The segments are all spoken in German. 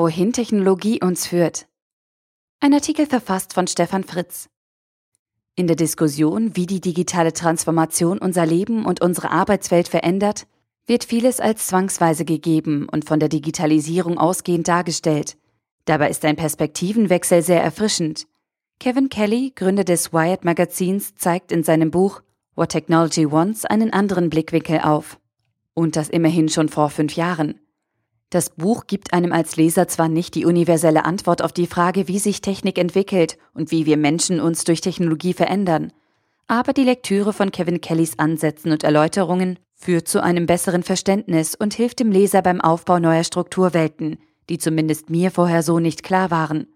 Wohin Technologie uns führt. Ein Artikel verfasst von Stefan Fritz. In der Diskussion, wie die digitale Transformation unser Leben und unsere Arbeitswelt verändert, wird vieles als zwangsweise gegeben und von der Digitalisierung ausgehend dargestellt. Dabei ist ein Perspektivenwechsel sehr erfrischend. Kevin Kelly, Gründer des Wired Magazins, zeigt in seinem Buch What Technology Wants einen anderen Blickwinkel auf. Und das immerhin schon vor fünf Jahren. Das Buch gibt einem als Leser zwar nicht die universelle Antwort auf die Frage, wie sich Technik entwickelt und wie wir Menschen uns durch Technologie verändern, aber die Lektüre von Kevin Kellys Ansätzen und Erläuterungen führt zu einem besseren Verständnis und hilft dem Leser beim Aufbau neuer Strukturwelten, die zumindest mir vorher so nicht klar waren.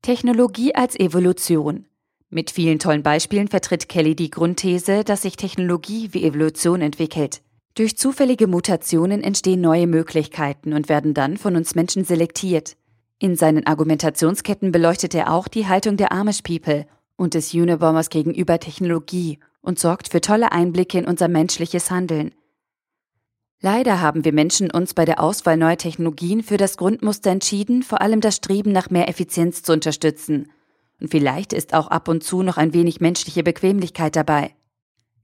Technologie als Evolution. Mit vielen tollen Beispielen vertritt Kelly die Grundthese, dass sich Technologie wie Evolution entwickelt. Durch zufällige Mutationen entstehen neue Möglichkeiten und werden dann von uns Menschen selektiert. In seinen Argumentationsketten beleuchtet er auch die Haltung der Amish People und des Unabombers gegenüber Technologie und sorgt für tolle Einblicke in unser menschliches Handeln. Leider haben wir Menschen uns bei der Auswahl neuer Technologien für das Grundmuster entschieden, vor allem das Streben nach mehr Effizienz zu unterstützen. Und vielleicht ist auch ab und zu noch ein wenig menschliche Bequemlichkeit dabei.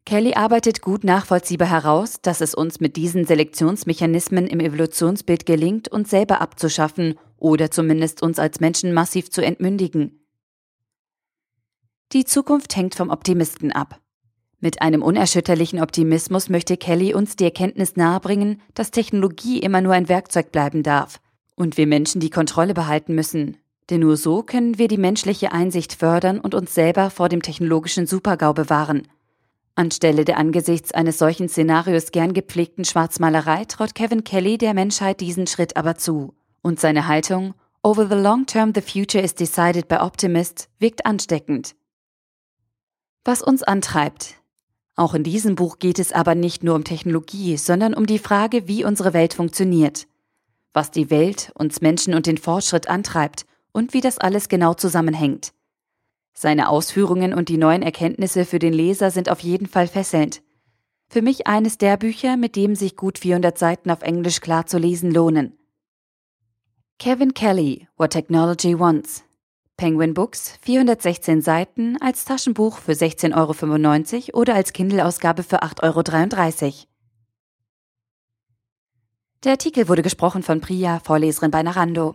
Kelly arbeitet gut nachvollziehbar heraus, dass es uns mit diesen Selektionsmechanismen im Evolutionsbild gelingt, uns selber abzuschaffen oder zumindest uns als Menschen massiv zu entmündigen. Die Zukunft hängt vom Optimisten ab. Mit einem unerschütterlichen Optimismus möchte Kelly uns die Erkenntnis nahebringen, dass Technologie immer nur ein Werkzeug bleiben darf und wir Menschen die Kontrolle behalten müssen. Denn nur so können wir die menschliche Einsicht fördern und uns selber vor dem technologischen Supergau bewahren. Anstelle der angesichts eines solchen Szenarios gern gepflegten Schwarzmalerei traut Kevin Kelly der Menschheit diesen Schritt aber zu. Und seine Haltung, Over the long term the future is decided by optimists, wirkt ansteckend. Was uns antreibt. Auch in diesem Buch geht es aber nicht nur um Technologie, sondern um die Frage, wie unsere Welt funktioniert. Was die Welt, uns Menschen und den Fortschritt antreibt und wie das alles genau zusammenhängt. Seine Ausführungen und die neuen Erkenntnisse für den Leser sind auf jeden Fall fesselnd. Für mich eines der Bücher, mit dem sich gut 400 Seiten auf Englisch klar zu lesen lohnen. Kevin Kelly, What Technology Wants. Penguin Books, 416 Seiten, als Taschenbuch für 16,95 Euro oder als Kindle-Ausgabe für 8,33 Euro. Der Artikel wurde gesprochen von Priya, Vorleserin bei Narando.